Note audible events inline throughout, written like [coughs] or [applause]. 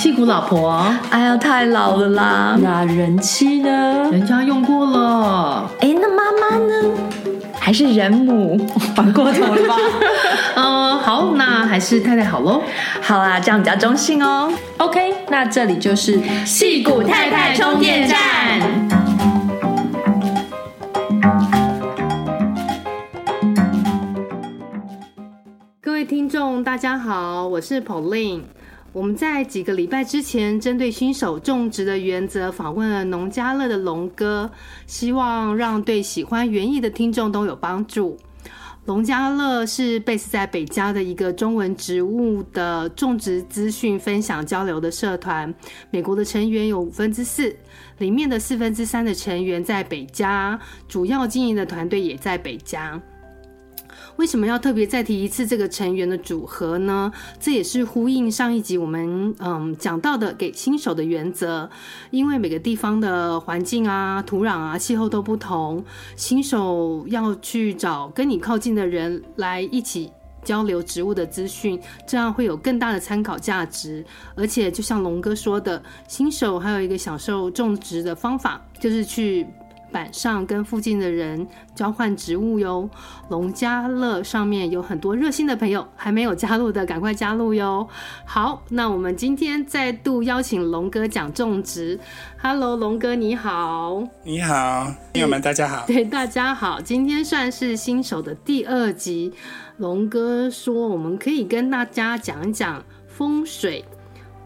矽谷老婆，哎呀，太老了啦。那人妻呢？人家用过了。哎，那妈妈呢？还是人母？[laughs] 反过头了吧？嗯，[laughs] 好，那还是太太好喽。好啦，这样比较中性哦。OK，那这里就是戏骨太太充电站。各位听众，大家好，我是 Pauline。我们在几个礼拜之前，针对新手种植的原则，访问了农家乐的龙哥，希望让对喜欢园艺的听众都有帮助。农家乐是 base 在北加的一个中文植物的种植资讯分享交流的社团。美国的成员有五分之四，里面的四分之三的成员在北加，主要经营的团队也在北加。为什么要特别再提一次这个成员的组合呢？这也是呼应上一集我们嗯讲到的给新手的原则，因为每个地方的环境啊、土壤啊、气候都不同，新手要去找跟你靠近的人来一起交流植物的资讯，这样会有更大的参考价值。而且就像龙哥说的，新手还有一个享受种植的方法，就是去。板上跟附近的人交换植物哟。农家乐上面有很多热心的朋友，还没有加入的赶快加入哟。好，那我们今天再度邀请龙哥讲种植。Hello，龙哥你好。你好，朋友们大家好。[laughs] 对，大家好。今天算是新手的第二集。龙哥说我们可以跟大家讲一讲风水。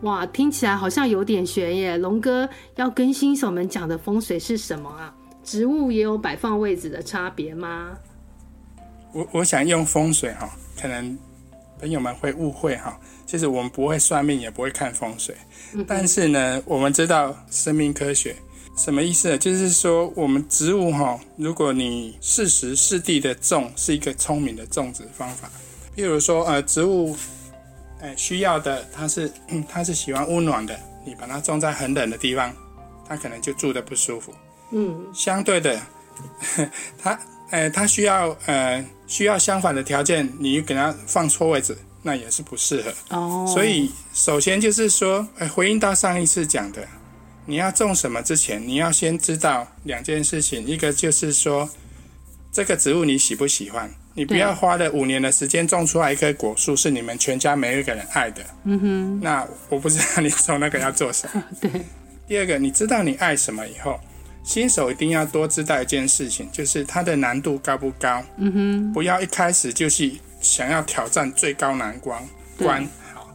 哇，听起来好像有点悬耶。龙哥要跟新手们讲的风水是什么啊？植物也有摆放位置的差别吗？我我想用风水哈，可能朋友们会误会哈。其实我们不会算命，也不会看风水。但是呢，我们知道生命科学什么意思呢？就是说，我们植物哈，如果你适时适地的种，是一个聪明的种植方法。譬如说，呃，植物，呃，需要的它是 [clears throat] 它是喜欢温暖的，你把它种在很冷的地方，它可能就住的不舒服。嗯，相对的，[laughs] 它，呃，它需要，呃，需要相反的条件，你给它放错位置，那也是不适合。哦，所以首先就是说，呃，回应到上一次讲的，你要种什么之前，你要先知道两件事情，一个就是说，这个植物你喜不喜欢，你不要花了五年的时间种出来一棵果树，是你们全家每一个人爱的。嗯哼，那我不知道你种那个要做什么。[laughs] 对。第二个，你知道你爱什么以后。新手一定要多知道一件事情，就是它的难度高不高？嗯哼，不要一开始就是想要挑战最高难关。关好，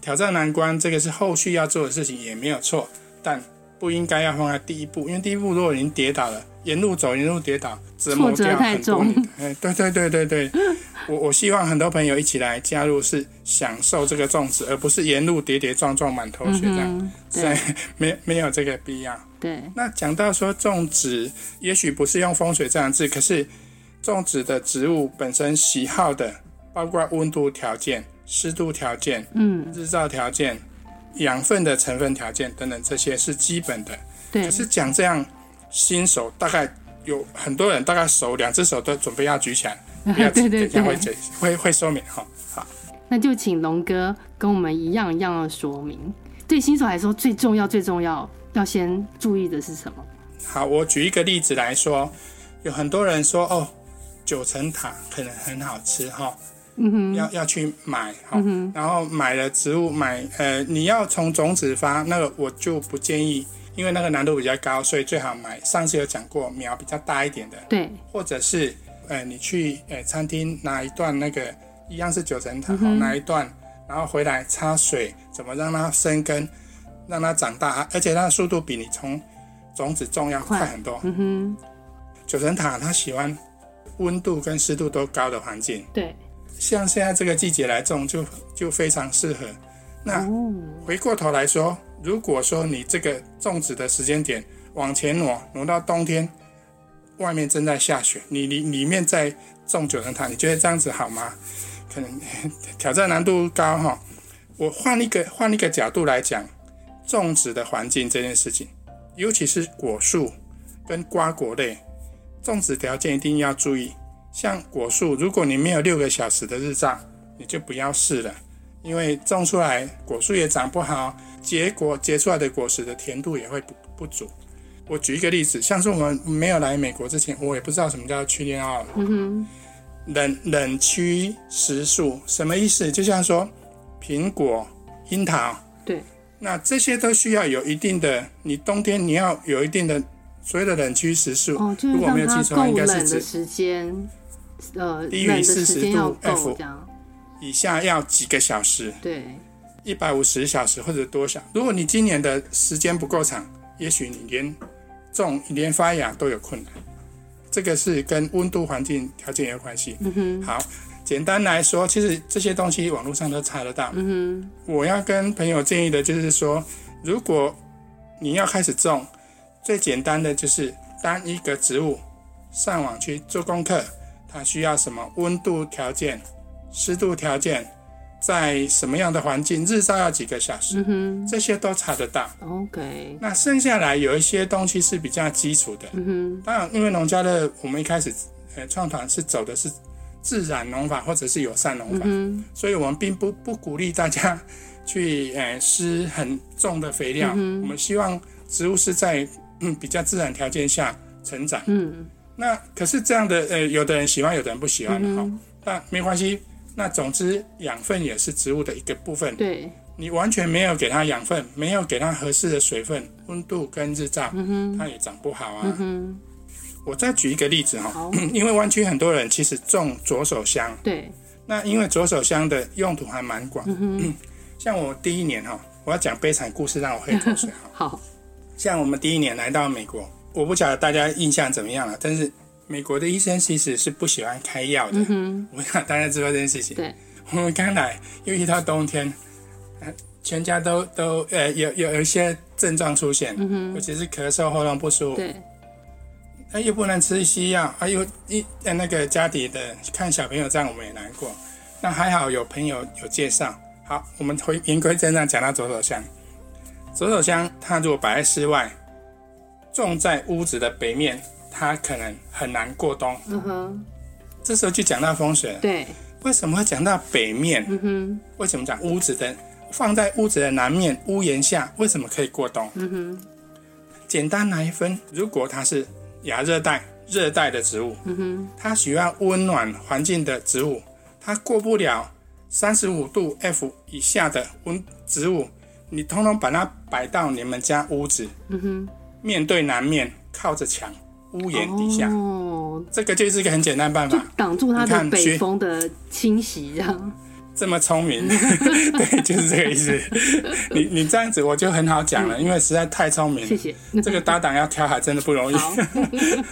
挑战难关这个是后续要做的事情，也没有错，但不应该要放在第一步，因为第一步如果已经跌倒了，沿路走沿路跌倒，折磨掉很多你。哎，对对对对对，[laughs] 我我希望很多朋友一起来加入，是享受这个种植，而不是沿路跌跌撞撞满头血这样，嗯、对，没没有这个必要。对，那讲到说种植，也许不是用风水这样子，可是种植的植物本身喜好的，包括温度条件、湿度条件、嗯，日照条件、养分的成分条件等等，这些是基本的。对，可是讲这样，新手大概有很多人，大概手两只手都准备要举起来，[laughs] 不要紧，等下会会会会说明哈。好，那就请龙哥跟我们一样一样的说明。对新手来说，最重要最重要。要先注意的是什么？好，我举一个例子来说，有很多人说哦，九层塔可能很好吃哈，嗯哼，要要去买哈，嗯，然后买了植物买呃，你要从种子发，那个我就不建议，因为那个难度比较高，所以最好买。上次有讲过，苗比较大一点的，对，或者是呃，你去呃餐厅拿一段那个一样是九层塔，好，拿一段，然后回来插水，怎么让它生根？让它长大，而且它的速度比你从种子种要快很多。嗯哼，九层塔它喜欢温度跟湿度都高的环境。对，像现在这个季节来种就就非常适合。那回过头来说，如果说你这个种植的时间点往前挪，挪到冬天，外面正在下雪，你里里面在种九层塔，你觉得这样子好吗？可能 [laughs] 挑战难度高哈。我换一个换一个角度来讲。种植的环境这件事情，尤其是果树跟瓜果类，种植条件一定要注意。像果树，如果你没有六个小时的日照，你就不要试了，因为种出来果树也长不好，结果结出来的果实的甜度也会不不足。我举一个例子，像是我们没有来美国之前，我也不知道什么叫去年奥。嗯哼。冷冷区时数什么意思？就像说苹果、樱桃。对。那这些都需要有一定的，你冬天你要有一定的所谓的冷区时数。哦，就是让它够冷的时间，呃，低于四十度 F 以下要几个小时。对。一百五十小时或者多少？如果你今年的时间不够长，也许你连种、连发芽都有困难。这个是跟温度环境条件有关系。嗯哼。好，简单来说，其实这些东西网络上都查得到。嗯哼。我要跟朋友建议的就是说，如果你要开始种，最简单的就是当一个植物上网去做功课，它需要什么温度条件、湿度条件。在什么样的环境，日照要几个小时，嗯，这些都查得到。OK，那剩下来有一些东西是比较基础的。嗯哼，当然，因为农家乐我们一开始呃创团是走的是自然农法或者是友善农法，嗯，所以我们并不不鼓励大家去呃施很重的肥料。嗯，我们希望植物是在嗯比较自然条件下成长。嗯，那可是这样的呃，有的人喜欢，有的人不喜欢。好，嗯，那没关系。那总之，养分也是植物的一个部分。对，你完全没有给它养分，没有给它合适的水分、温度跟日照，嗯，它也长不好啊。我再举一个例子哈，好 [clears throat] 因为湾区很多人其实种左手香。对。那因为左手香的用途还蛮广。嗯哼。[clears throat] 像我第一年哈，我要讲悲惨故事，让我喝口水哈。[laughs] 好。像我们第一年来到美国，我不晓得大家印象怎么样了，但是。美国的医生其实是不喜欢开药的，嗯、哼我想大家知道这件事情。对，[laughs] 我们刚来又遇到冬天，全家都都呃有有有一些症状出现，嗯、哼尤其是咳嗽、喉咙不舒服。对，那又不能吃西药，还有一那个家里的看小朋友这样，我们也难过。那还好有朋友有介绍。好，我们回言归正传，讲到左手香。左手香它如果摆在室外，种在屋子的北面。它可能很难过冬。嗯哼，这时候就讲到风水了。对，为什么会讲到北面？嗯哼，为什么讲屋子的放在屋子的南面屋檐下？为什么可以过冬？嗯哼，简单来分，如果它是亚热带、热带的植物，嗯哼，它喜欢温暖环境的植物，它过不了三十五度 F 以下的温植物，你通通把它摆到你们家屋子，嗯哼，面对南面，靠着墙。屋檐底下，哦，这个就是一个很简单办法，挡住它的北风的侵袭，这样。这么聪明，[laughs] 对，就是这个意思。你你这样子我就很好讲了，嗯、因为实在太聪明了。谢谢。这个搭档要挑还真的不容易。好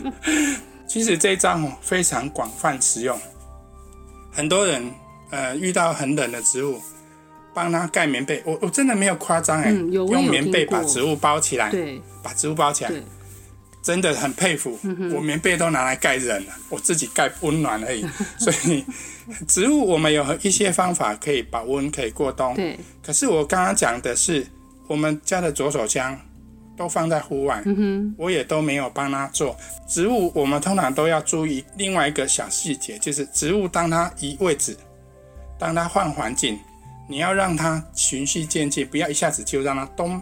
[laughs] 其实这一招哦非常广泛使用，很多人呃遇到很冷的植物，帮他盖棉被。我我真的没有夸张哎，用棉被把植物包起来，对，把植物包起来。真的很佩服，嗯、我棉被都拿来盖人了，我自己盖温暖而已。[laughs] 所以植物我们有一些方法可以保温，可以过冬。对。可是我刚刚讲的是，我们家的左手香都放在户外，我也都没有帮它做。植物我们通常都要注意另外一个小细节，就是植物当它移位置，当它换环境，你要让它循序渐进，不要一下子就让它冬。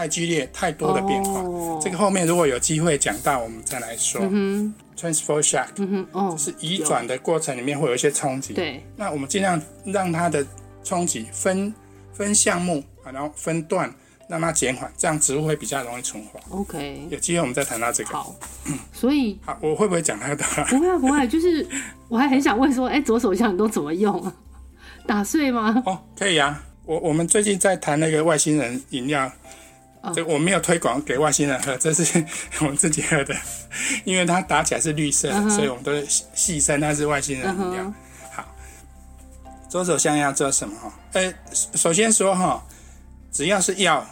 太剧烈，太多的变化。Oh. 这个后面如果有机会讲到，我们再来说。Mm hmm. Transfer shock，嗯哼，哦，是移转的过程里面会有一些冲击。对，那我们尽量让它的冲击分分项目啊，然后分段让它减缓，这样植物会比较容易存活。OK，有机会我们再谈到这个。好，所以好，我会不会讲太多？不会啊，不会，就是我还很想问说，哎，左手枪你都怎么用？打碎吗？哦，可以啊。我我们最近在谈那个外星人饮料。这我没有推广给外星人喝，[laughs] 这是我们自己喝的，因为它打起来是绿色，uh huh. 所以我们都戏称它是外星人饮料。Uh huh. 好，左手香要做什么哈？呃，首先说哈，只要是药，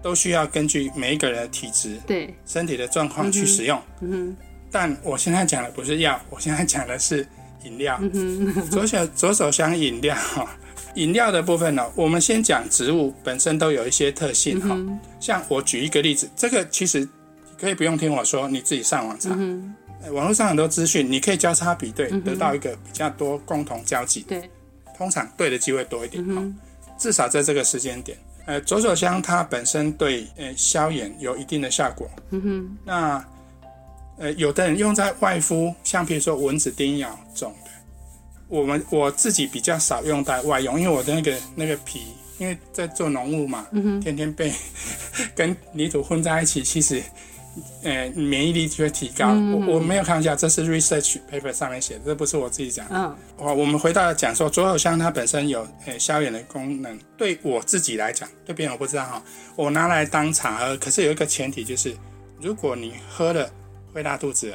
都需要根据每一个人的体质、对身体的状况去使用。嗯哼、uh。Huh. 但我现在讲的不是药，我现在讲的是饮料。Uh. 左手左手香饮料哈。饮料的部分呢，我们先讲植物本身都有一些特性哈。嗯、像我举一个例子，这个其实可以不用听我说，你自己上网查，网络上很多资讯，你可以交叉比对，嗯、得到一个比较多共同交集。对，通常对的机会多一点。嗯、哼至少在这个时间点。呃，左手香它本身对呃消炎有一定的效果。嗯哼。那呃，有的人用在外敷，像比如说蚊子叮咬这种的，我们我自己比较少用在外用，因为我的那个那个皮，因为在做农务嘛，天天被 [laughs] 跟泥土混在一起，其实。呃，免疫力就会提高。我我没有开玩笑，这是 research paper 上面写的，这不是我自己讲的。嗯，我我们回到讲说，左手香它本身有呃消炎的功能。对我自己来讲，对别人我不知道哈。我拿来当茶喝，可是有一个前提就是，如果你喝了会拉肚子，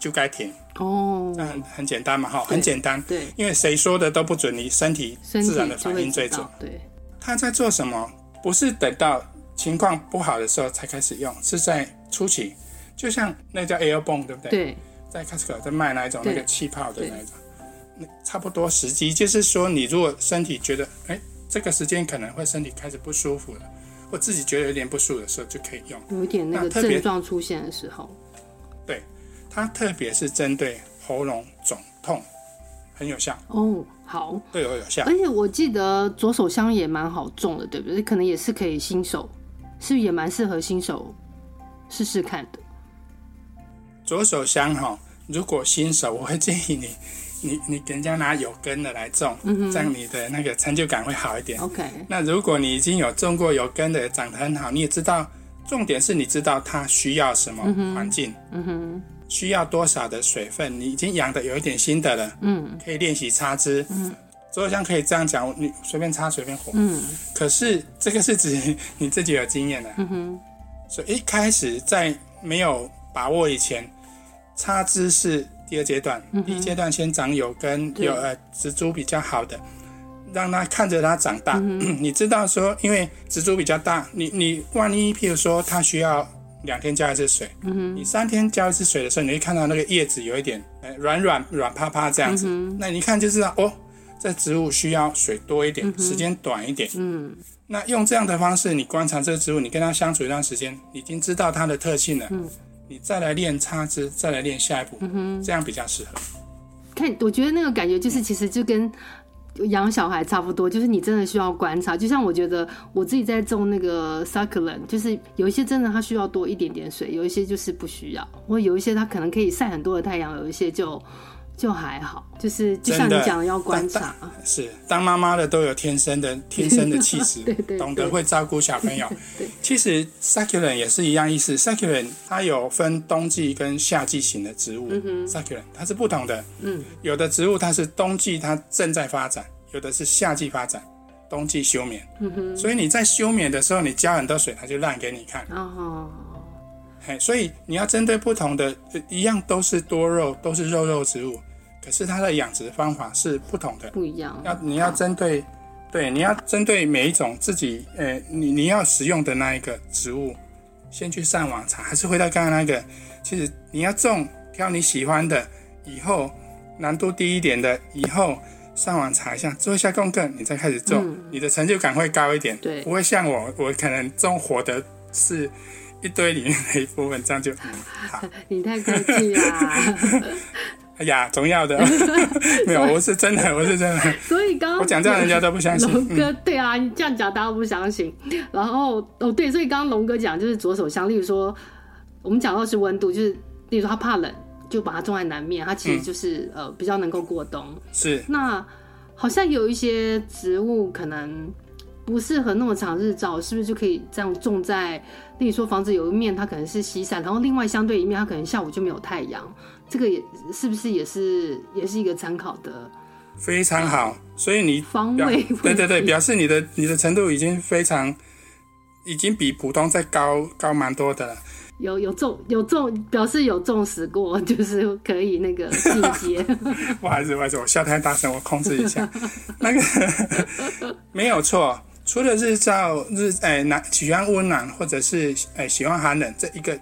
就该停。哦，那很很简单嘛哈，很简单。对，因为谁说的都不准，你身体自然的反应最准。对，他在做什么？不是等到情况不好的时候才开始用，是在。初期，就像那叫 Air Bomb，对不对？对，在 Costco 在卖那一种那个气泡的那一种，那差不多时机，就是说你如果身体觉得，哎，这个时间可能会身体开始不舒服了，或自己觉得有点不舒服的时候，就可以用。有一点那个症状出现的时候，对，它特别是针对喉咙肿痛很有效。哦，好，对我有效。而且我记得左手香也蛮好种的，对不对？可能也是可以新手，是不是也蛮适合新手？试试看的。左手香哈，如果新手，我会建议你，[laughs] 你你给人家拿有根的来种，嗯、这样你的那个成就感会好一点。OK。那如果你已经有种过有根的，长得很好，你也知道，重点是你知道它需要什么环境，嗯哼，需要多少的水分，你已经养的有一点心得了，嗯，可以练习插枝，嗯，左手香可以这样讲，你随便插随便活，嗯。可是这个是指你自己有经验的，嗯哼。所以一开始在没有把握以前，插枝是第二阶段。嗯、第一阶段先长有根有呃植株比较好的，让它看着它长大。嗯、[clears throat] 你知道说，因为植株比较大，你你万一譬如说它需要两天浇一次水，嗯，你三天浇一次水的时候，你会看到那个叶子有一点呃软软软趴趴这样子。嗯、那你一看就知道哦，这植物需要水多一点，嗯、时间短一点。嗯。那用这样的方式，你观察这个植物，你跟它相处一段时间，已经知道它的特性了。嗯，你再来练插枝，再来练下一步，这样比较适合。看，我觉得那个感觉就是，其实就跟养小孩差不多，就是你真的需要观察。就像我觉得我自己在种那个 succulent，就是有一些真的它需要多一点点水，有一些就是不需要，或有一些它可能可以晒很多的太阳，有一些就。就还好，就是就像你讲的，要观察。是当妈妈的都有天生的天生的气质，[laughs] 对对对，懂得会照顾小朋友。[laughs] 对，其实 succulent 也是一样意思。succulent 它有分冬季跟夏季型的植物。嗯，succulent 它是不同的。嗯，有的植物它是冬季它正在发展，有的是夏季发展，冬季休眠。嗯哼，所以你在休眠的时候，你浇很多水，它就烂给你看。哦。嘿，所以你要针对不同的，一样都是多肉，都是肉肉植物，可是它的养殖方法是不同的，不一样。要你要针对，对，你要针对每一种自己，呃，你你要使用的那一个植物，先去上网查，还是回到刚刚那个，其实你要种，挑你喜欢的，以后难度低一点的，以后上网查一下，做一下功课，你再开始种，嗯、你的成就感会高一点，对，不会像我，我可能种活的是。一堆里面的一部分，这样就好。[laughs] 你太客气啦！哎 [laughs] 呀，重要的，[laughs] 没有，我是真的，我是真的。所以刚刚我讲这样，人家都不相信。龙哥，对啊，你这样讲，大家都不相信。然后哦，对，所以刚刚龙哥讲就是左手香，例如说我们讲到是温度，就是例如说他怕冷，就把它种在南面，它其实就是呃比较能够过冬。是。那好像有一些植物可能。不适合那么长日照，是不是就可以这样种在？例如说，房子有一面它可能是西晒，然后另外相对一面它可能下午就没有太阳，这个也是不是也是也是一个参考的？非常好，所以你方位对对对，表示你的你的程度已经非常，已经比普通再高高蛮多的了。有有重有重表示有重视过，就是可以那个细节。[laughs] 不好意思，不好意思，我笑太大声，我控制一下。那个 [laughs] 没有错。除了日照日，哎，暖喜欢温暖或者是哎喜欢寒冷这一个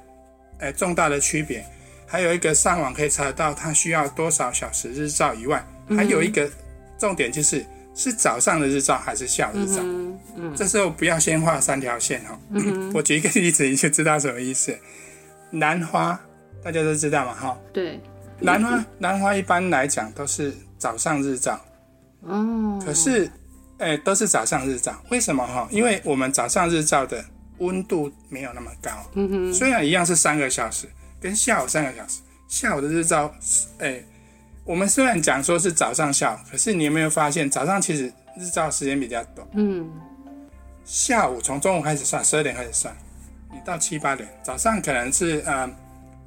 哎重大的区别，还有一个上网可以查得到它需要多少小时日照以外，还有一个重点就是是早上的日照还是下午日照。嗯，嗯，这时候不要先画三条线哦。嗯，[laughs] 我举一个例子你就知道什么意思。兰花大家都知道嘛哈？对。兰花兰花一般来讲都是早上日照。哦。可是。哎，都是早上日照。为什么哈？因为我们早上日照的温度没有那么高。嗯哼。虽然一样是三个小时，跟下午三个小时，下午的日照，哎，我们虽然讲说是早上下午，可是你有没有发现，早上其实日照时间比较短。嗯。下午从中午开始算，十二点开始算，你到七八点，早上可能是呃，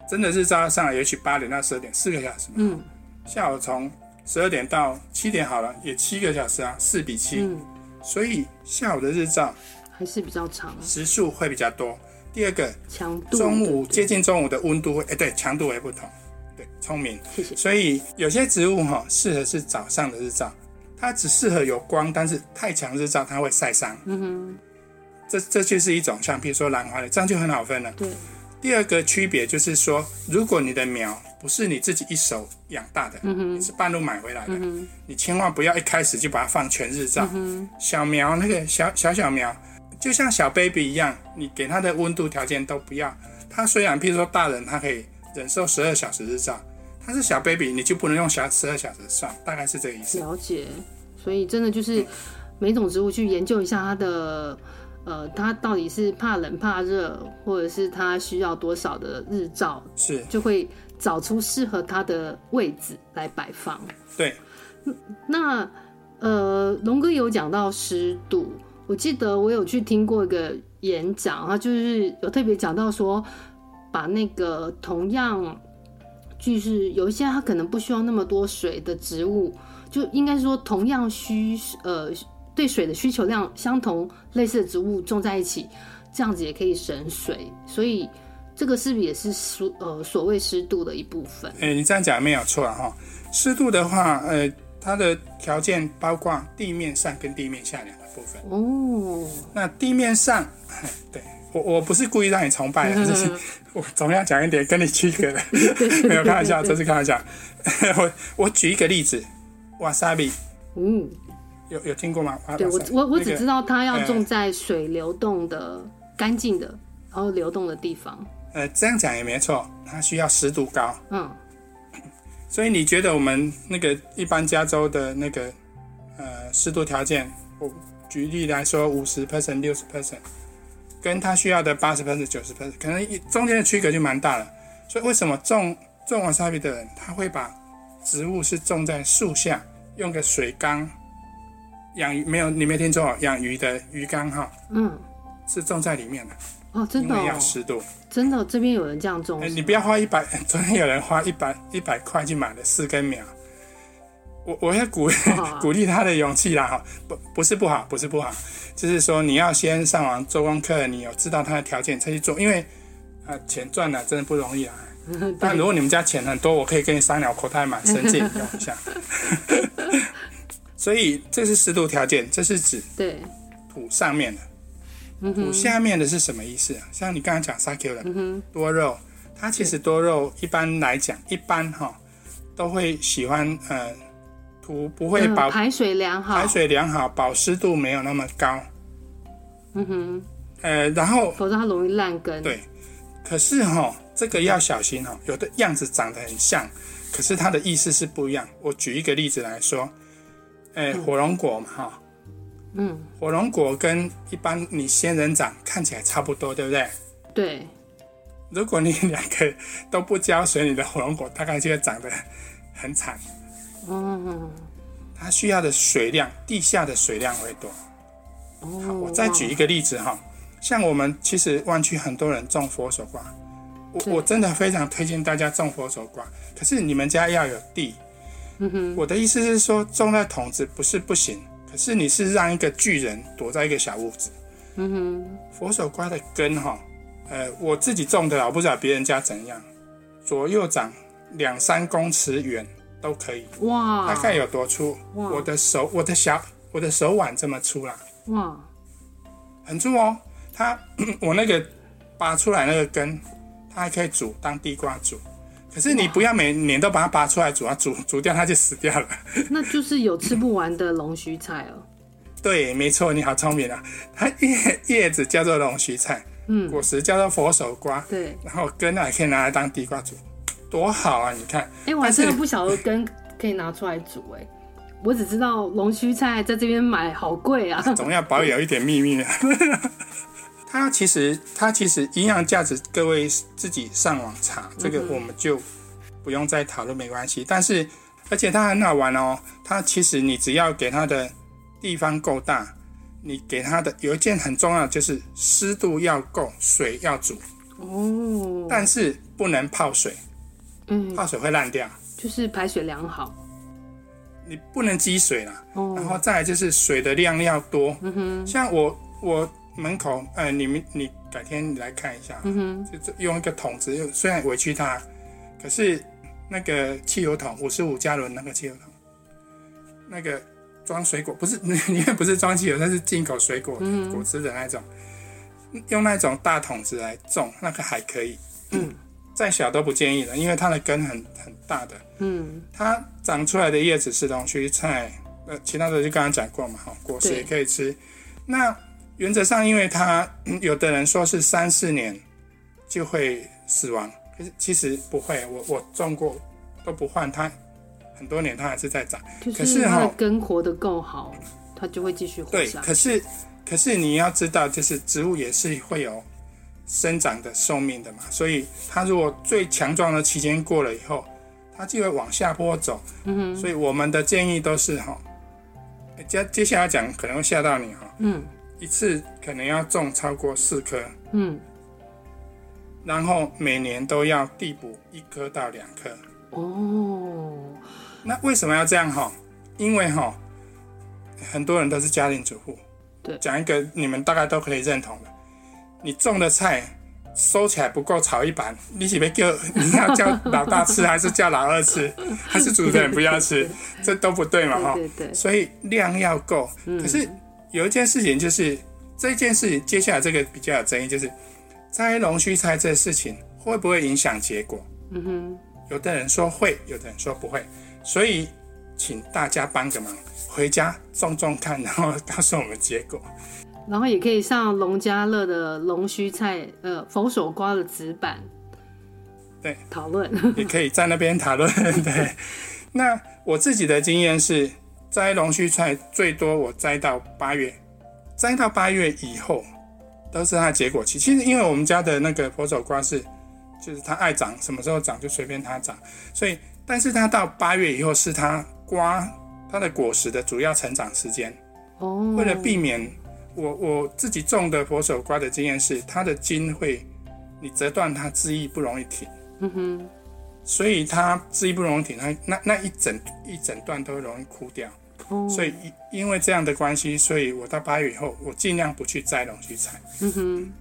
真的日照上来，也许八点到十二点，四个小时嘛。嗯。下午从十二点到七点好了，也七个小时啊，四比七，嗯，所以下午的日照还是比较长，时数会比较多。第二个强度，中午接近中午的温度会，哎，对，强度也不同，对，聪明，谢谢。所以有些植物哈适合是早上的日照，它只适合有光，但是太强日照它会晒伤。嗯哼，这这就是一种像比如说兰花的，这样就很好分了。对。第二个区别就是说，如果你的苗不是你自己一手养大的，嗯，你是半路买回来的，嗯，你千万不要一开始就把它放全日照。嗯，小苗那个小小小苗，就像小 baby 一样，你给它的温度条件都不要。它虽然，譬如说大人，它可以忍受十二小时日照，它是小 baby，你就不能用小十二小时算，大概是这个意思。了解，所以真的就是每种植物去研究一下它的。呃，它到底是怕冷怕热，或者是它需要多少的日照，是就会找出适合它的位置来摆放。对，那呃，龙哥有讲到湿度，我记得我有去听过一个演讲，他就是有特别讲到说，把那个同样就是有一些它可能不需要那么多水的植物，就应该说同样需呃。对水的需求量相同，类似的植物种在一起，这样子也可以省水。所以这个是不是也是所呃所谓湿度的一部分？哎，你这样讲没有错哈。湿度的话，呃，它的条件包括地面上跟地面下两个部分。哦。那地面上，对我我不是故意让你崇拜的，[laughs] 就是我总要讲一点跟你区隔的。[laughs] 没有开玩笑，这是开玩笑。[laughs] 我我举一个例子，瓦萨比。嗯。有有听过吗？对我我我只知道它要种在水流动的、干净的，然后流动的地方。呃，这样讲也没错，它需要湿度高。嗯。所以你觉得我们那个一般加州的那个呃湿度条件，我举例来说，五十 percent、六十 percent，跟它需要的八十 percent、九十 percent，可能中间的区隔就蛮大了。所以为什么种种瓦萨比的人，他会把植物是种在树下，用个水缸？养鱼没有，你没听错哦，养鱼的鱼缸哈，嗯，是种在里面的哦，真的，要湿度，真的，这边有人这样种，你不要花一百，[laughs] 昨天有人花一百一百块去买了四根苗，我我要鼓励 [laughs] 鼓励他的勇气啦哈，不不是不好，不是不好，就是说你要先上网做功课，你有知道他的条件才去做，因为啊钱赚了真的不容易啊，[laughs] 但如果你们家钱很多，我可以跟你商量，口袋满生借用一下。所以这是湿度条件，这是指对。土上面的，下面的是什么意思？嗯、像你刚刚讲 succulent、嗯、多肉，它其实多肉一般来讲，一般哈都会喜欢呃土不会保、嗯、排水良好，排水良好，保湿度没有那么高。嗯哼，呃，然后否则它容易烂根。对，可是哈这个要小心哈，有的样子长得很像，可是它的意思是不一样。我举一个例子来说。哎，火龙果嘛，哈，嗯，火龙果跟一般你仙人掌看起来差不多，对不对？对。如果你两个都不浇水，你的火龙果大概就会长得很惨。嗯。它需要的水量，地下的水量会多。哦。好，我再举一个例子哈，像我们其实湾区很多人种佛手瓜，我我真的非常推荐大家种佛手瓜，可是你们家要有地。嗯哼，我的意思是说，种在桶子不是不行，可是你是让一个巨人躲在一个小屋子。嗯哼，佛手瓜的根哈，呃，我自己种的，我不知道别人家怎样，左右长两三公尺远都可以。哇，大概有多粗？我的手，我的小，我的手腕这么粗啦。哇，很粗哦。它，[coughs] 我那个拔出来那个根，它还可以煮当地瓜煮。可是你不要每年都把它拔出来煮啊，煮煮掉它就死掉了。[laughs] 那就是有吃不完的龙须菜哦。对，没错，你好聪明啊！它叶叶子叫做龙须菜，嗯，果实叫做佛手瓜，对，然后根啊可以拿来当地瓜煮，多好啊！你看，哎、欸，我还真的不晓得根可以拿出来煮、欸，哎，我只知道龙须菜在这边买好贵啊，总要保有一点秘密啊。[laughs] 它其实它其实营养价值，各位自己上网查，这个我们就不用再讨论，没关系。但是而且它很好玩哦，它其实你只要给它的地方够大，你给它的有一件很重要就是湿度要够，水要足。哦，但是不能泡水，嗯，泡水会烂掉，就是排水良好。你不能积水了，哦，然后再来就是水的量要多。嗯，像我我门口，呃，你们你改天你来看一下，嗯哼，就用一个桶子，虽然委屈它，可是那个汽油桶五十五加仑那个汽油桶，那个装水果不是里面不是装汽油，它是进口水果、嗯、果汁的那种，用那种大桶子来种那个还可以。嗯。再小都不建议了，因为它的根很很大的。嗯，它长出来的叶子是龙须菜，呃，其他的就刚刚讲过嘛，哈，果实也可以吃。那原则上，因为它 [clears throat] 有的人说是三四年就会死亡，可是其实不会，我我种过都不换它，很多年它还是在长。可是它的根活得够好，它就会继续活。对，可是可是你要知道，就是植物也是会有。生长的寿命的嘛，所以它如果最强壮的期间过了以后，它就会往下坡走。嗯哼，所以我们的建议都是哈，接接下来讲可能会吓到你哈。嗯，一次可能要种超过四颗。嗯，然后每年都要递补一颗到两颗。哦，那为什么要这样哈？因为哈，很多人都是家庭主妇。对，讲一个你们大概都可以认同的。你种的菜收起来不够炒一盘，你是不是叫 [laughs] 你要叫老大吃，还是叫老二吃，[laughs] 还是主人不要吃？这都不对嘛，哈。对对对。所以量要够。嗯。可是有一件事情就是，这件事情接下来这个比较有争议，就是摘龙须菜这事情会不会影响结果？嗯哼。有的人说会，有的人说不会。所以请大家帮个忙，回家种种看，然后告诉我们结果。然后也可以上农家乐的龙须菜，呃，佛手瓜的纸板，对，讨论，[laughs] 也可以在那边讨论。对，那我自己的经验是，摘龙须菜最多我摘到八月，摘到八月以后都是它的结果期。其实因为我们家的那个佛手瓜是，就是它爱长什么时候长就随便它长，所以，但是它到八月以后是它瓜它的果实的主要成长时间。哦，为了避免。我我自己种的佛手瓜的经验是，它的茎会，你折断它枝叶不容易挺，嗯哼，所以它枝叶不容易挺，它那那一整一整段都容易枯掉，哦，所以因因为这样的关系，所以我到八月以后，我尽量不去摘龙须菜，嗯哼，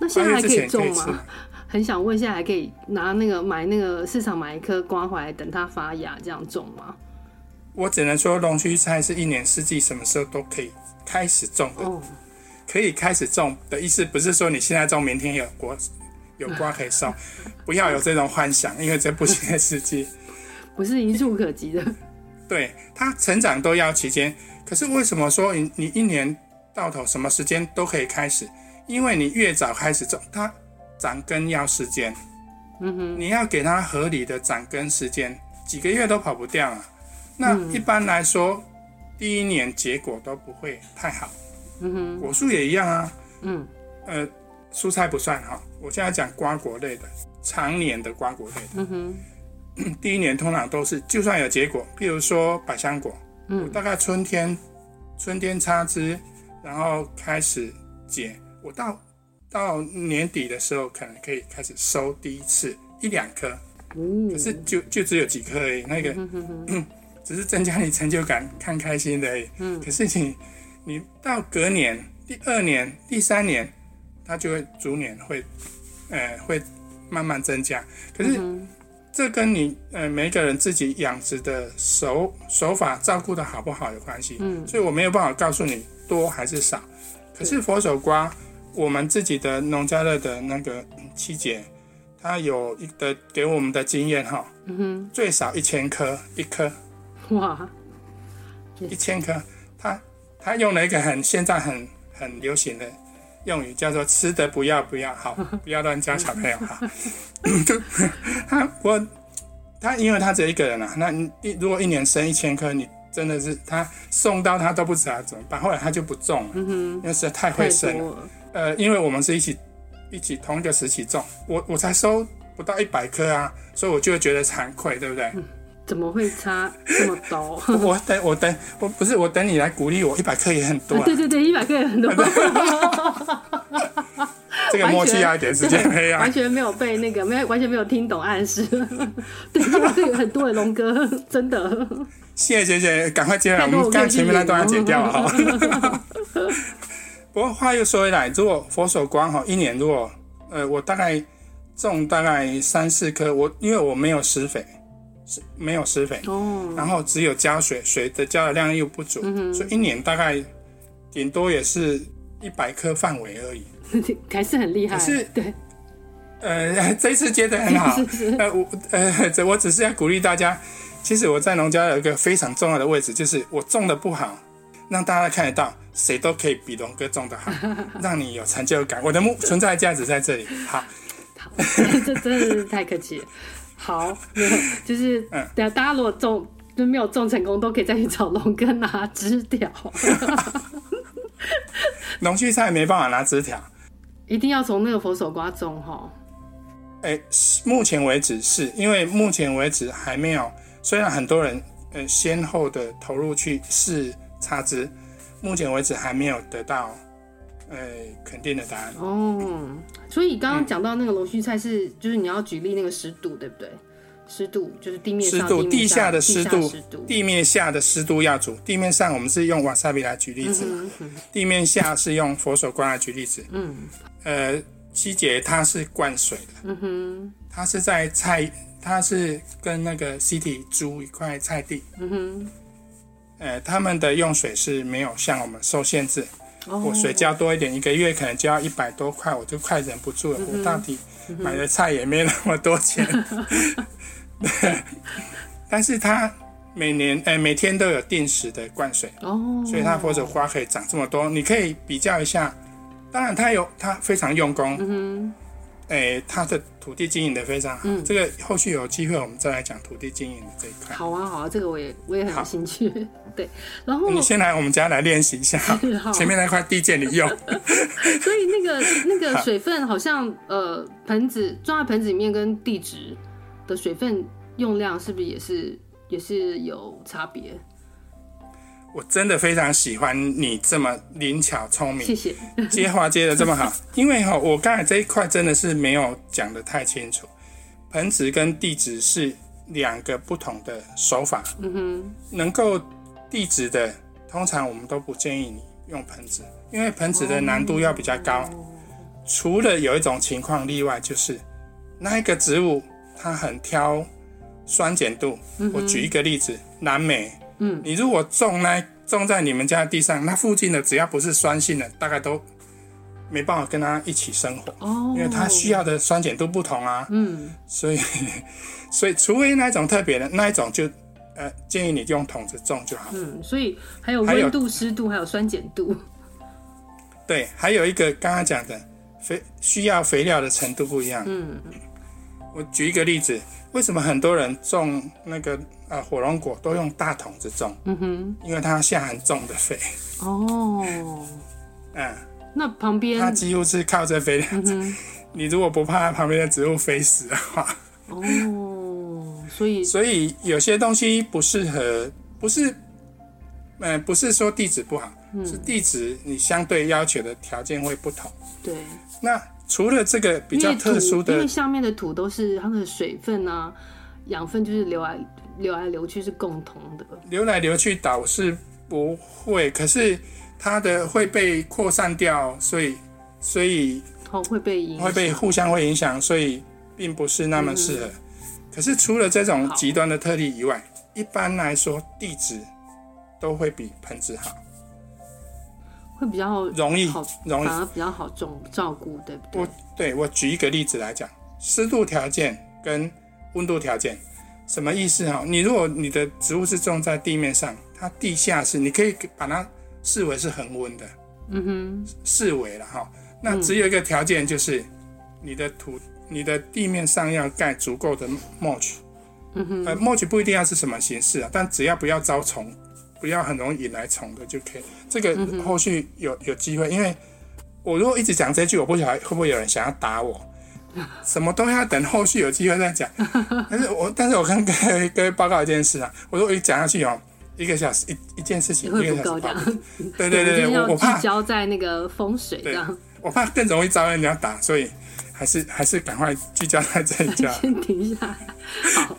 那现在还可以种吗？很想问，现在还可以拿那个买那个市场买一颗瓜回来，等它发芽这样种吗？我只能说龙须菜是一年四季什么时候都可以。开始种的，oh. 可以开始种的意思不是说你现在种，明天有果有瓜 [laughs] 可以收，不要有这种幻想，因为这不切实际，不是一触可及的。对，它成长都要期间，可是为什么说你你一年到头什么时间都可以开始？因为你越早开始种，它长根要时间，嗯哼，你要给它合理的长根时间，几个月都跑不掉啊。那一般来说。嗯第一年结果都不会太好，嗯哼，果树也一样啊，嗯，呃，蔬菜不算哈，我现在讲瓜果类的，常年的瓜果类的，嗯哼，[clears throat] 第一年通常都是就算有结果，譬如说百香果，嗯，我大概春天春天插枝，然后开始结，我到到年底的时候可能可以开始收第一次一两颗，可是就就只有几颗而已，那个。嗯 [clears throat] 只是增加你成就感、看开心的而已。嗯，可是你，你到隔年、第二年、第三年，它就会逐年会，呃，会慢慢增加。可是，这跟你呃每一个人自己养殖的手手法、照顾的好不好有关系。嗯，所以我没有办法告诉你多还是少。可是佛手瓜，我们自己的农家乐的那个七姐，她有一个给我们的经验哈，嗯哼，最少一千颗一颗。哇，一千颗，她她用了一个很现在很很流行的用语，叫做“吃的不要不要好，[laughs] 不要乱教小朋友哈。[coughs] [coughs] ”他我他因为他只有一个人啊，那你如果一年生一千颗，你真的是他送到他都不知道怎么办，后来他就不种了，因为实在太会生了。呃，因为我们是一起一起同一个时期种，我我才收不到一百颗啊，所以我就会觉得惭愧，对不对？嗯、怎么会差这么多？[laughs] 我等我等我不是我等你来鼓励我，一百克也很多、啊啊。对对对，一百克也很多。[laughs] 这个默契要一点时间培养，完全没有被那个没有完全没有听懂暗示。[laughs] 对，这个很多的龙哥真的。谢谢谢谢，赶快接来，我们刚前面那段要剪掉哈。不过话又说回来，如果佛手瓜哈，一年如果呃我大概种大概三四颗，我因为我没有施肥，是没有施肥哦，然后只有浇水，水的浇的量又不足，嗯、所以一年大概顶多也是一百颗范围而已，[laughs] 还是很厉害。是，对，呃，这一次接的很好，[laughs] 呃我呃这我只是要鼓励大家，其实我在农家有一个非常重要的位置，就是我种的不好。让大家看得到，谁都可以比龙哥种的好，[laughs] 让你有成就感。我的目存在价值在这里。好，好，这真的是太客气了。好，没有，就是，嗯，大家如果种就没有种成功，都可以再去找龙哥拿枝条。[laughs] 农畜菜没办法拿枝条，一定要从那个佛手瓜种哈。哎、欸，目前为止是因为目前为止还没有，虽然很多人呃先后的投入去试。插枝，目前为止还没有得到，呃，肯定的答案。哦，所以刚刚讲到那个龙须菜是，嗯、就是你要举例那个湿度，对不对？湿度就是地面湿度，地下的湿度，地面下的湿度要足。地面上我们是用瓦萨比来举例子，嗯嗯、地面下是用佛手瓜来举例子。嗯，呃，七姐它是灌水的，嗯哼，它是在菜，它是跟那个 City 租一块菜地，嗯哼。呃，他们的用水是没有像我们受限制。Oh. 我水浇多一点，一个月可能浇一百多块，我就快忍不住了。Mm -hmm. 我到底买的菜也没那么多钱。[laughs] 但是它每年呃每天都有定时的灌水，oh. 所以它佛手花可以长这么多。你可以比较一下，当然它有它非常用功。Mm -hmm. 哎，他的土地经营的非常好。嗯，这个后续有机会我们再来讲土地经营的这一块。好啊，好啊，这个我也我也很有兴趣。[laughs] 对，然后你先来我们家来练习一下，[laughs] 前面那块地借你用。[laughs] 所以那个那个水分好像呃盆子装在盆子里面跟地质的水分用量是不是也是也是有差别？我真的非常喜欢你这么灵巧聪明，谢谢。接话接的这么好，[laughs] 因为哈，我刚才这一块真的是没有讲得太清楚。盆植跟地址是两个不同的手法。嗯哼，能够地址的，通常我们都不建议你用盆植，因为盆植的难度要比较高。除了有一种情况例外，就是那一个植物它很挑酸碱度。我举一个例子，蓝莓。嗯，你如果种呢种在你们家的地上，那附近的只要不是酸性的，大概都没办法跟它一起生活哦，因为它需要的酸碱度不同啊。嗯，所以 [laughs] 所以除非那一种特别的那一种就呃建议你用桶子种就好。嗯，所以还有温度、湿度，还有酸碱度。对，还有一个刚刚讲的肥需要肥料的程度不一样。嗯，我举一个例子。为什么很多人种那个呃火龙果都用大桶子种？嗯哼，因为它下很重的肥。哦，[laughs] 嗯，那旁边它几乎是靠着肥料。嗯。[laughs] 你如果不怕旁边的植物飞死的话，哦，所以 [laughs] 所以有些东西不适合，不是，嗯、呃，不是说地址不好，嗯、是地址你相对要求的条件会不同。对，那。除了这个比较特殊的，因为下面的土都是它的水分啊、养分，就是留来流来流去是共同的。流来流去倒是不会，可是它的会被扩散掉，所以所以哦会被影，会被互相会影响，所以并不是那么适合。嗯。可是除了这种极端的特例以外，一般来说地质都会比盆植好。会比较容易，容易反而比较好种照顾，对不对？我对我举一个例子来讲，湿度条件跟温度条件，什么意思哈？你如果你的植物是种在地面上，它地下是你可以把它视为是恒温的，嗯哼，视为了哈。那只有一个条件就是你的土，你的地面上要盖足够的 mulch，嗯哼，呃，mulch 不一定要是什么形式啊，但只要不要招虫不要很容易引来虫的就可以。这个后续有有机会，因为我如果一直讲这句，我不晓得会不会有人想要打我。什么东西要等后续有机会再讲。[laughs] 但是我但是我跟各位各位报告一件事啊，我说我一讲下去哦，一个小时一一件事情，会不够讲。对对对对，我怕交在那个风水这样。我怕更容易招人家打，所以还是还是赶快聚焦在这一家。[laughs] 先停一下。好，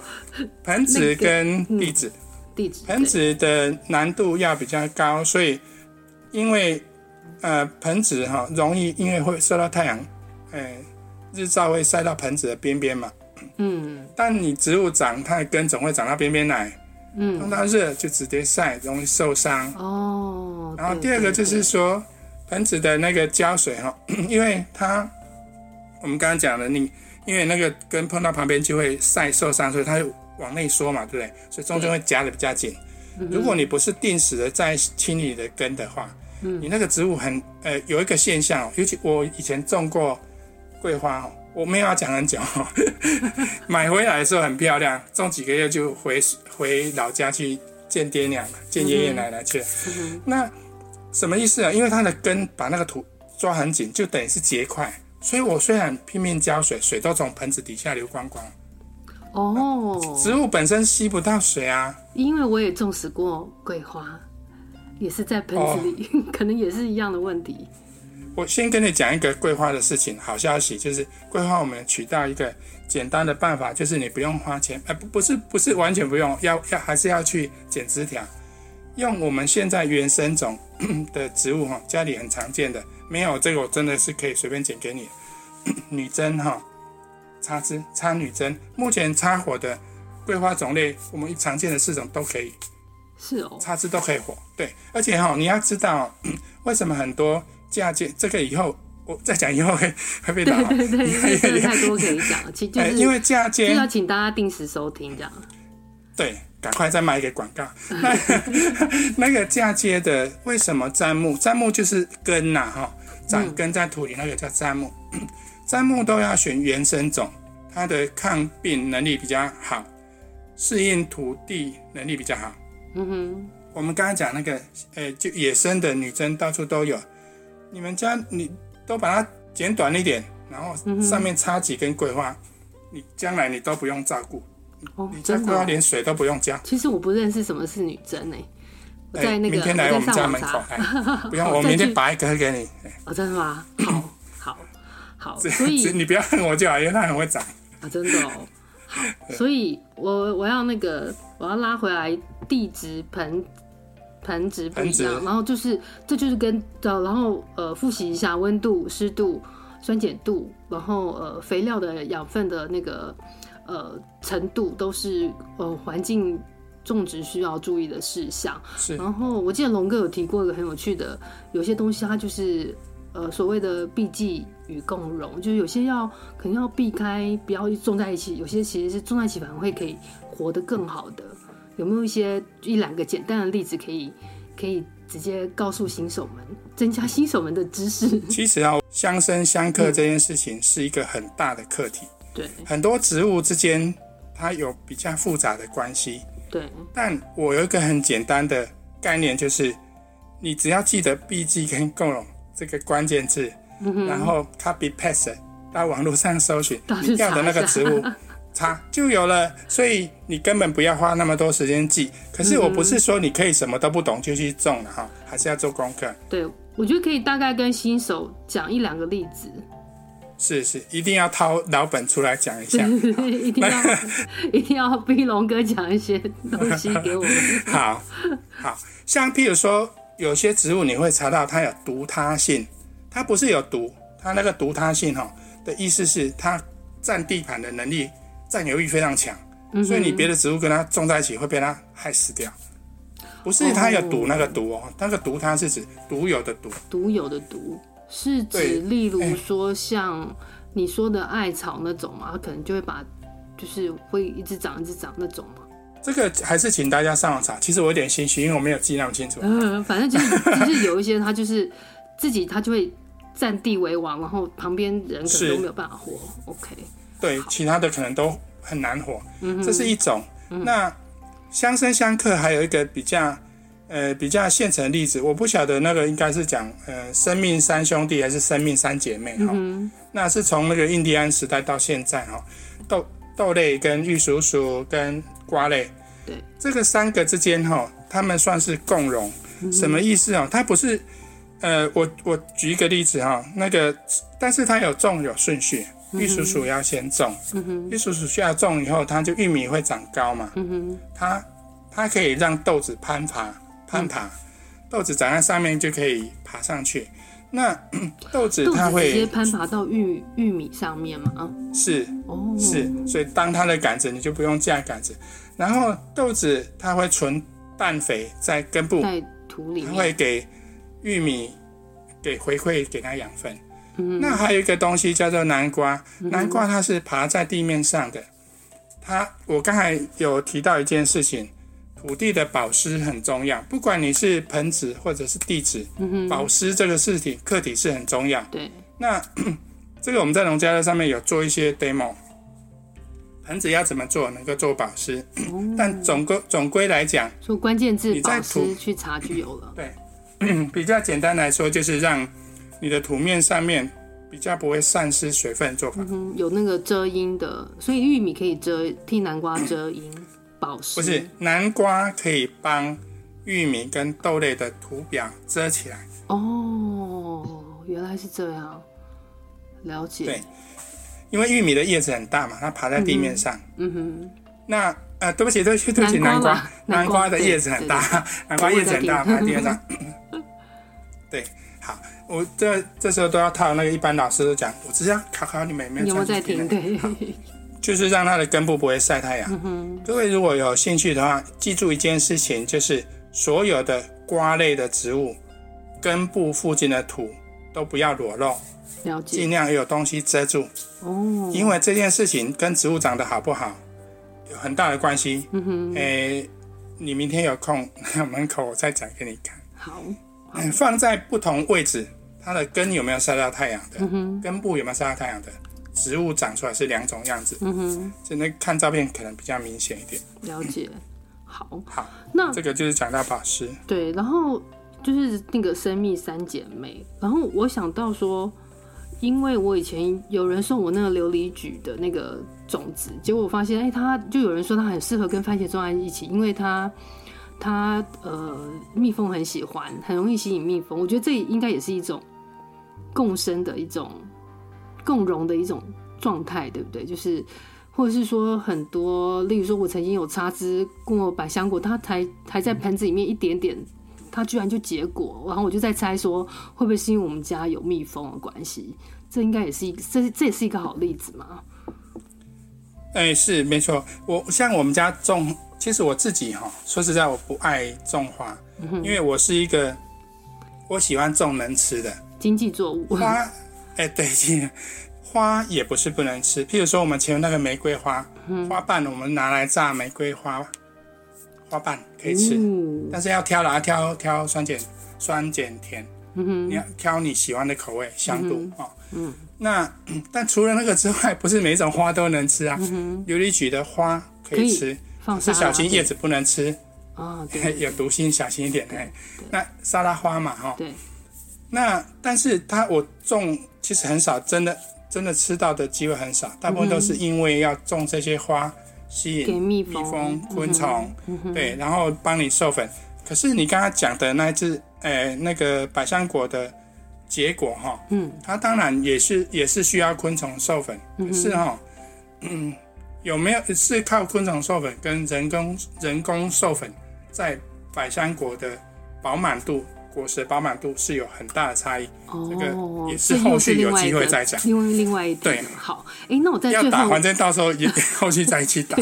盆子跟地址，地址盆子的难度要比较高，所以因为呃盆子哈容易因为会受到太阳，哎。日照会晒到盆子的边边嘛，嗯，但你植物长，它的根总会长到边边来，嗯，碰到热就直接晒，容易受伤哦。然后第二个就是说，盆子的那个浇水哈，[coughs] 因为它我们刚刚讲的，你因为那个根碰到旁边就会晒受伤，所以它就往内缩嘛，对不对？所以中间会夹的比较紧。如果你不是定时的在清理的根的话，嗯，你那个植物很呃有一个现象，尤其我以前种过。桂花哦我没有要讲很久，[laughs] 买回来的时候很漂亮，种几个月就回回老家去见爹娘了，见爷爷奶奶去了。嗯、那什么意思啊？因为它的根把那个土抓很紧，就等于是结块。所以我虽然拼命浇水，水都从盆子底下流光光。哦，植物本身吸不到水啊。因为我也种植过桂花，也是在盆子里，哦、[laughs] 可能也是一样的问题。我先跟你讲一个桂花的事情，好消息就是桂花我们取到一个简单的办法，就是你不用花钱，哎、呃，不不是不是完全不用，要要还是要去剪枝条，用我们现在原生种 [coughs] 的植物哈，家里很常见的，没有这个我真的是可以随便剪给你，[coughs] 女贞哈，插枝插女贞，目前插火的桂花种类，我们常见的四种都可以，是哦，插枝都可以火，对，而且哈，你要知道 [coughs] 为什么很多。嫁接这个以后我再讲，以后会 [laughs] 会被打。对对 [laughs] 对，因为太多可以讲，其实就是 [laughs] 因为嫁接就要请大家定时收听这样。对，赶快再卖一个广告。那那个嫁接的为什么砧木？砧木就是根呐，哈，长根在土里那个叫砧木。[coughs] 砧木都要选原生种，它的抗病能力比较好，适应土地能力比较好。嗯哼，我们刚刚讲那个，呃，就野生的女贞到处都有。你们家你都把它剪短一点，然后上面插几根桂花，嗯、你将来你都不用照顾，哦、你家桂花连水都不用加。其实我不认识什么是女贞诶，我在那个、欸、明天来我们家门口，哎、[laughs] 不用，我明天拔一颗给你。哦，真的吗？好，好，好，所以你不要恨我就好，因为它很会长。啊，真的哦。好，所以我我要那个我要拉回来地质盆。盆植不一样，然后就是这就是跟的，然后呃复习一下温度、湿度、酸碱度，然后呃肥料的养分的那个呃程度，都是呃环境种植需要注意的事项。是。然后我记得龙哥有提过一个很有趣的，有些东西它就是呃所谓的避忌与共荣，就是有些要可能要避开，不要种在一起；有些其实是种在一起反而会可以活得更好的。有没有一些一两个简单的例子可以可以直接告诉新手们，增加新手们的知识？[laughs] 其实啊，相生相克这件事情是一个很大的课题。对，很多植物之间它有比较复杂的关系。对，但我有一个很简单的概念，就是你只要记得 B G 跟共荣这个关键字，嗯、然后 copy paste 到网络上搜寻你要的那个植物。差就有了，所以你根本不要花那么多时间记。可是我不是说你可以什么都不懂就去种了哈，还是要做功课。对，我觉得可以大概跟新手讲一两个例子。是是，一定要掏老本出来讲一下，[laughs] 一定要一定要逼龙哥讲一些东西给我们。[laughs] 好，好像譬如说有些植物你会查到它有毒他性，它不是有毒，它那个毒他性哈的意思是它占地盘的能力。占有欲非常强，所以你别的植物跟它种在一起会被它害死掉。不是它有毒那个毒哦，那个毒它是指独有的毒。独有的毒是指，例如说像你说的艾草那种嘛，它可能就会把，就是会一直长一直长那种嘛。这个还是请大家上网查。其实我有点心虚，因为我没有记那么清楚。嗯，[laughs] 反正就是就是有一些它就是自己它就会占地为王，然后旁边人可能都没有办法活。OK。对，其他的可能都很难活，嗯、这是一种。嗯、那相生相克还有一个比较，呃比较现成的例子，我不晓得那个应该是讲呃生命三兄弟还是生命三姐妹哈、嗯。那是从那个印第安时代到现在哈，豆豆类跟玉蜀黍跟瓜类，对，这个三个之间哈，他们算是共荣、嗯，什么意思啊？它不是。呃，我我举一个例子哈，那个，但是它有种有顺序，玉蜀黍要先种，嗯、玉蜀黍需要种以后，它就玉米会长高嘛，嗯、它它可以让豆子攀爬攀爬，嗯、豆子长在上面就可以爬上去。那 [coughs] 豆子它会直接攀爬到玉玉米上面吗？是，哦，是，所以当它的杆子，你就不用架杆子。然后豆子它会存氮肥在根部，在土里面，它会给。玉米给回馈给它养分，嗯，那还有一个东西叫做南瓜，嗯，南瓜它是爬在地面上的。它我刚才有提到一件事情，土地的保湿很重要，不管你是盆子或者是地质，嗯，保湿这个事情课题是很重要。对，那 [coughs] 这个我们在农家乐上面有做一些 demo，盆子要怎么做能够做保湿，嗯，但总归总归来讲，说关键字保湿去查就有了。对。[coughs] 比较简单来说，就是让你的土面上面比较不会散失水分做法。嗯，有那个遮阴的，所以玉米可以遮替南瓜遮阴保湿。不是，南瓜可以帮玉米跟豆类的土表遮起来。哦，原来是这样，了解。对，因为玉米的叶子很大嘛，它爬在地面上。嗯哼。那呃，对不起，对不起，对不起，南瓜，南瓜的叶子很大，南瓜叶子很大，爬在地面上。[laughs] 对，好，我这这时候都要套那个，一般老师都讲，我只要考考你们有没有，有没有在听？对，[laughs] 就是让它的根部不会晒太阳。嗯。各位如果有兴趣的话，记住一件事情，就是所有的瓜类的植物根部附近的土都不要裸露，了解，尽量有东西遮住。哦。因为这件事情跟植物长得好不好有很大的关系。嗯哼。诶，你明天有空 [laughs] 门口我再讲给你看。好。嗯，放在不同位置，它的根有没有晒到太阳的？嗯？根部有没有晒到太阳的？植物长出来是两种样子。嗯哼，所以那看照片可能比较明显一点。了解。[laughs] 好。好，那这个就是讲到法师。对，然后就是那个生命三姐妹。然后我想到说，因为我以前有人送我那个琉璃菊的那个种子，结果我发现，哎、欸，它就有人说它很适合跟番茄种在一起，因为它。它呃，蜜蜂很喜欢，很容易吸引蜜蜂。我觉得这应该也是一种共生的一种共荣的一种状态，对不对？就是或者是说很多，例如说我曾经有插枝过百香果，它才还在盆子里面一点点，它居然就结果，然后我就在猜说会不会是因为我们家有蜜蜂的关系？这应该也是一个，这这也是一个好例子嘛？哎、欸，是没错。我像我们家种。其实我自己哈，说实在，我不爱种花，嗯，因为我是一个我喜欢种能吃的经济作物。花，哎，对，花也不是不能吃。譬如说，我们前面那个玫瑰花，嗯，花瓣，我们拿来榨玫瑰花花瓣可以吃，嗯，但是要挑啦，挑挑酸碱酸碱甜，嗯，你要挑你喜欢的口味香度哦。嗯，那但除了那个之外，不是每一种花都能吃啊。嗯，琉璃菊的花可以吃。是小心叶子不能吃啊，对，[laughs] 有毒性，小心一点。哎，那沙拉花嘛，哈，对。那但是它我种其实很少，真的真的吃到的机会很少，大部分都是因为要种这些花吸引蜜蜂、昆虫，对，然后帮你授粉。可是你刚刚讲的那只，呃，那个百香果的结果，哈，嗯，它当然也是也是需要昆虫授粉，可是哈，嗯。有没有是靠昆虫授粉跟人工人工授粉，在百香果的饱满度、果实饱满度是有很大的差异。哦，这个也是后续有机会再讲。因为另外一对好，哎，那我在最后要打，反正到时候也 [laughs] 后续再一起打。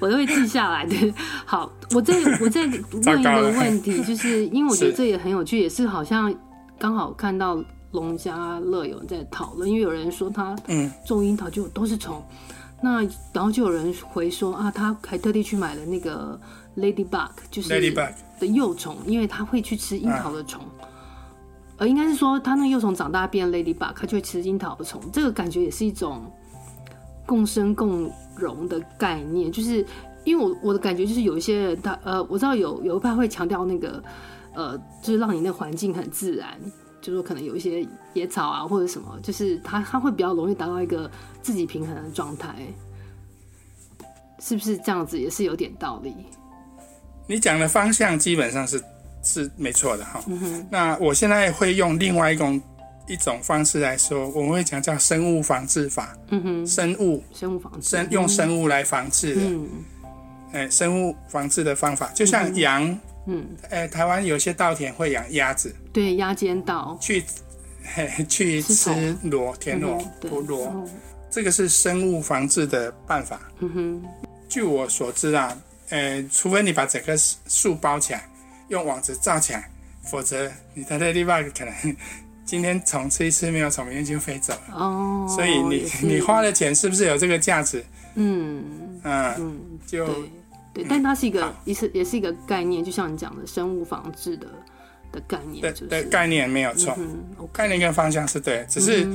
我都会记下来的。好，我再 [laughs] 我再问一个问题，就是因为我觉得这也很有趣，也是好像刚好看到农家乐有人在讨论，因为有人说他嗯种樱桃就都是虫。那然后就有人回说啊，他还特地去买了那个 ladybug，就是的幼虫，因为它会去吃樱桃的虫。呃、啊，应该是说它那幼虫长大变 ladybug，它就会吃樱桃的虫。这个感觉也是一种共生共荣的概念，就是因为我我的感觉就是有一些人他呃，我知道有有一派会强调那个呃，就是让你那环境很自然，就是说可能有一些野草啊或者什么，就是它它会比较容易达到一个自己平衡的状态，是不是这样子？也是有点道理。你讲的方向基本上是是没错的哈。嗯、那我现在会用另外一种一种方式来说，我们会讲叫生物防治法。嗯哼，生物生物防治，生用生物来防治的。嗯，哎，生物防治的方法就像羊。嗯，哎，台湾有些稻田会养鸭子。对，鸭尖稻去嘿去吃螺田螺捕螺，这个是生物防治的办法。嗯哼，据我所知啊。呃，除非你把整个树包起来，用网子罩起来，否则你的 ladybug 可能 [laughs] 今天虫吃一次没有虫，明天就飞走了。哦，所以你你花的钱是不是有这个价值？嗯嗯，嗯就对，对，但它是一个也是也是一个概念，就像你讲的生物防治的的概念，对对，概念没有错，概念跟方向是对，只是。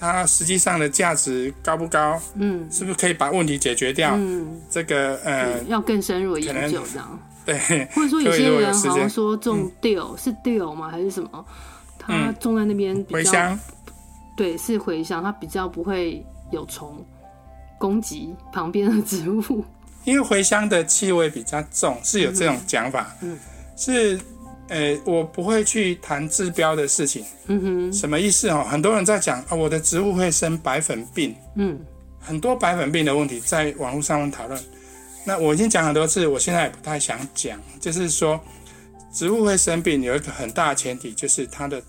它实际上的价值高不高？嗯，是不是可以把问题解决掉？嗯，这个呃，要更深入研究这样。对，[laughs] 或者说有些人好像说种 dill 是 dill 吗？还是什么？它种在那边比较，茴香，对，是茴香，它比较不会有虫攻击旁边的植物。因为茴香的气味比较重，是有这种讲法。嗯，是。呃、欸，我不会去谈治标的事情。嗯哼，什么意思哦？很多人在讲啊，我的植物会生白粉病。嗯，很多白粉病的问题在网络上面讨论。那我已经讲很多次，我现在也不太想讲。就是说，植物会生病有一个很大的前提，就是它的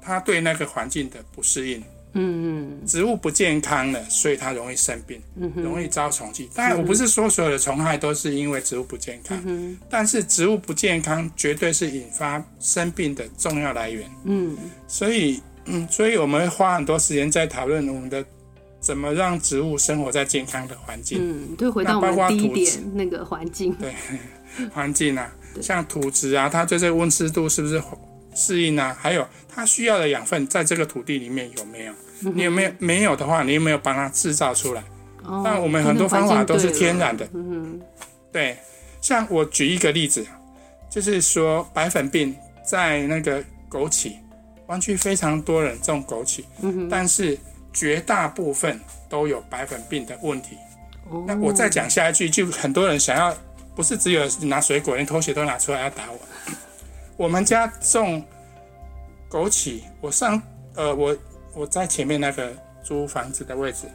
它对那个环境的不适应。嗯嗯，植物不健康了，所以它容易生病，嗯、容易遭虫剂。当然，我不是说所有的虫害都是因为植物不健康，嗯、但是植物不健康绝对是引发生病的重要来源。嗯，所以，嗯，所以我们会花很多时间在讨论我们的怎么让植物生活在健康的环境。嗯，就回到我们第一点那个环境。对，环境啊，像土质啊，它对这个温湿度是不是适应啊？还有它需要的养分在这个土地里面有没有？你有没有没有的话，你有没有帮它制造出来？哦，但我们很多方法都是天然的。嗯哼，对，像我举一个例子，就是说白粉病在那个枸杞，湾区非常多人种枸杞，但是绝大部分都有白粉病的问题。哦，那我再讲下一句，就很多人想要，不是只有拿水果，连拖鞋都拿出来要打我。我们家种枸杞，我上呃我。我在前面那个租房子的位置，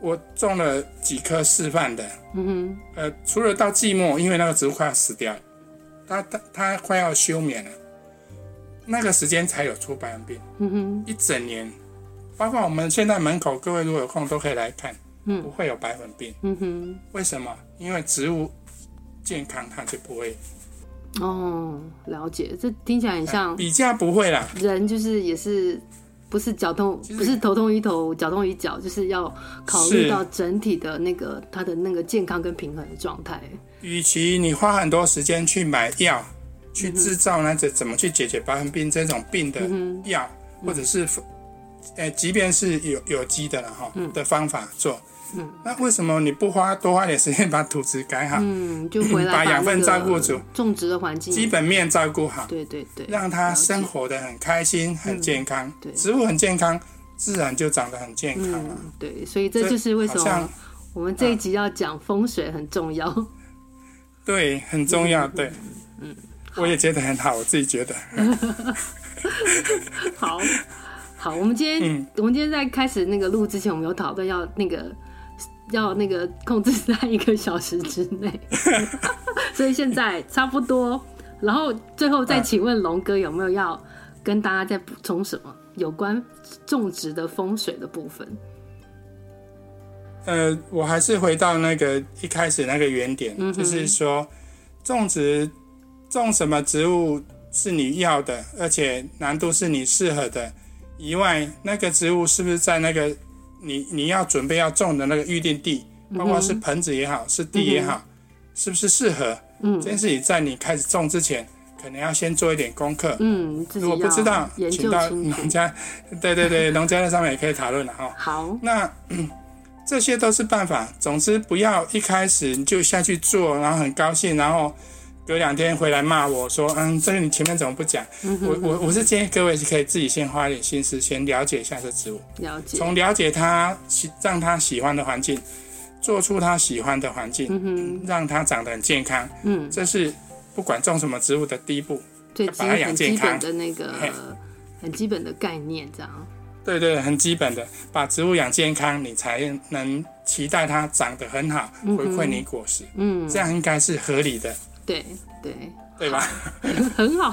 我种了几棵示范的，嗯哼，呃，除了到季末，因为那个植物快要死掉，它它它快要休眠了，那个时间才有出白粉病，嗯哼，一整年，包括我们现在门口，各位如果有空都可以来看，嗯，不会有白粉病，嗯哼，为什么？因为植物健康，它就不会。哦，了解，这听起来很像，比较不会啦，人就是也是。不是脚痛，不是头痛医头，脚痛医脚，就是要考虑到整体的那个他的那个健康跟平衡的状态。与其你花很多时间去买药，去制造那这怎么去解决白粉病这种病的药，或者是，呃，即便是有有机的了哈的方法做。嗯，那为什么你不花多花点时间把土质改好？嗯，就回来把养分照顾住，种植的环境基本面照顾好。对对对，让它生活的很开心、很健康。对，植物很健康，自然就长得很健康了。对，所以这就是为什么我们这一集要讲风水很重要。[laughs] 对，很重要。对，嗯，我也觉得很好，我自己觉得。[laughs] 好好，我们今天我们今天在开始那个录之前，我们有讨论要那个。要那个控制在一个小时之内，[laughs] 所以现在差不多。然后最后再请问龙哥有没有要跟大家再补充什么有关种植的风水的部分？呃，我还是回到那个一开始那个原点，嗯、就是说种植种什么植物是你要的，而且难度是你适合的以外，那个植物是不是在那个。你你要准备要种的那个预定地，包括是盆子也好，是地也好，是不是适合？嗯，这件事情在你开始种之前，可能要先做一点功课。嗯，如果不知道，请到农家，[laughs] 对对对，农家乐上面也可以讨论了哈。[laughs] 好，那这些都是办法。总之，不要一开始你就下去做，然后很高兴，然后隔两天回来骂我说：“嗯，这个你前面怎么不讲？”嗯、哼哼我我我是建议各位是可以自己先花一点心思，先了解一下这植物，了解，从了解它喜让它喜欢的环境，做出它喜欢的环境，嗯，让它长得很健康。嗯，这是不管种什么植物的第一步，对，把它养健康的那个很基本的概念，这样。对对，很基本的，把植物养健康，你才能期待它长得很好，回馈你果实。嗯，这样应该是合理的。对对对吧？[laughs] 很好，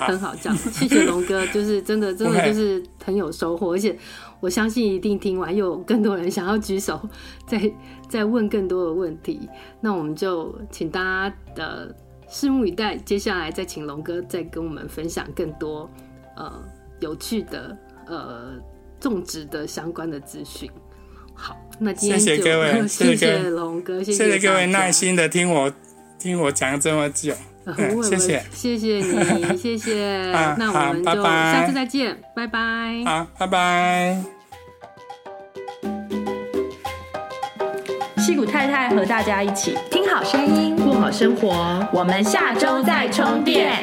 很好讲。谢谢龙哥，就是真的，真的就是很有收获，而且我相信一定听完又有更多人想要举手，[laughs] 再再问更多的问题。那我们就请大家的拭目以待，接下来再请龙哥再跟我们分享更多呃有趣的呃。种植的相关的资讯。好，那今天就谢谢各位，谢谢 [laughs] 龙哥，谢谢各位耐心的听我听我讲这么久，嗯、谢谢谢谢你，[laughs] 谢谢。啊、那我们就下次再见，拜拜。好，拜拜。戏谷太太和大家一起听好声音，过好生活。我们下周再充电。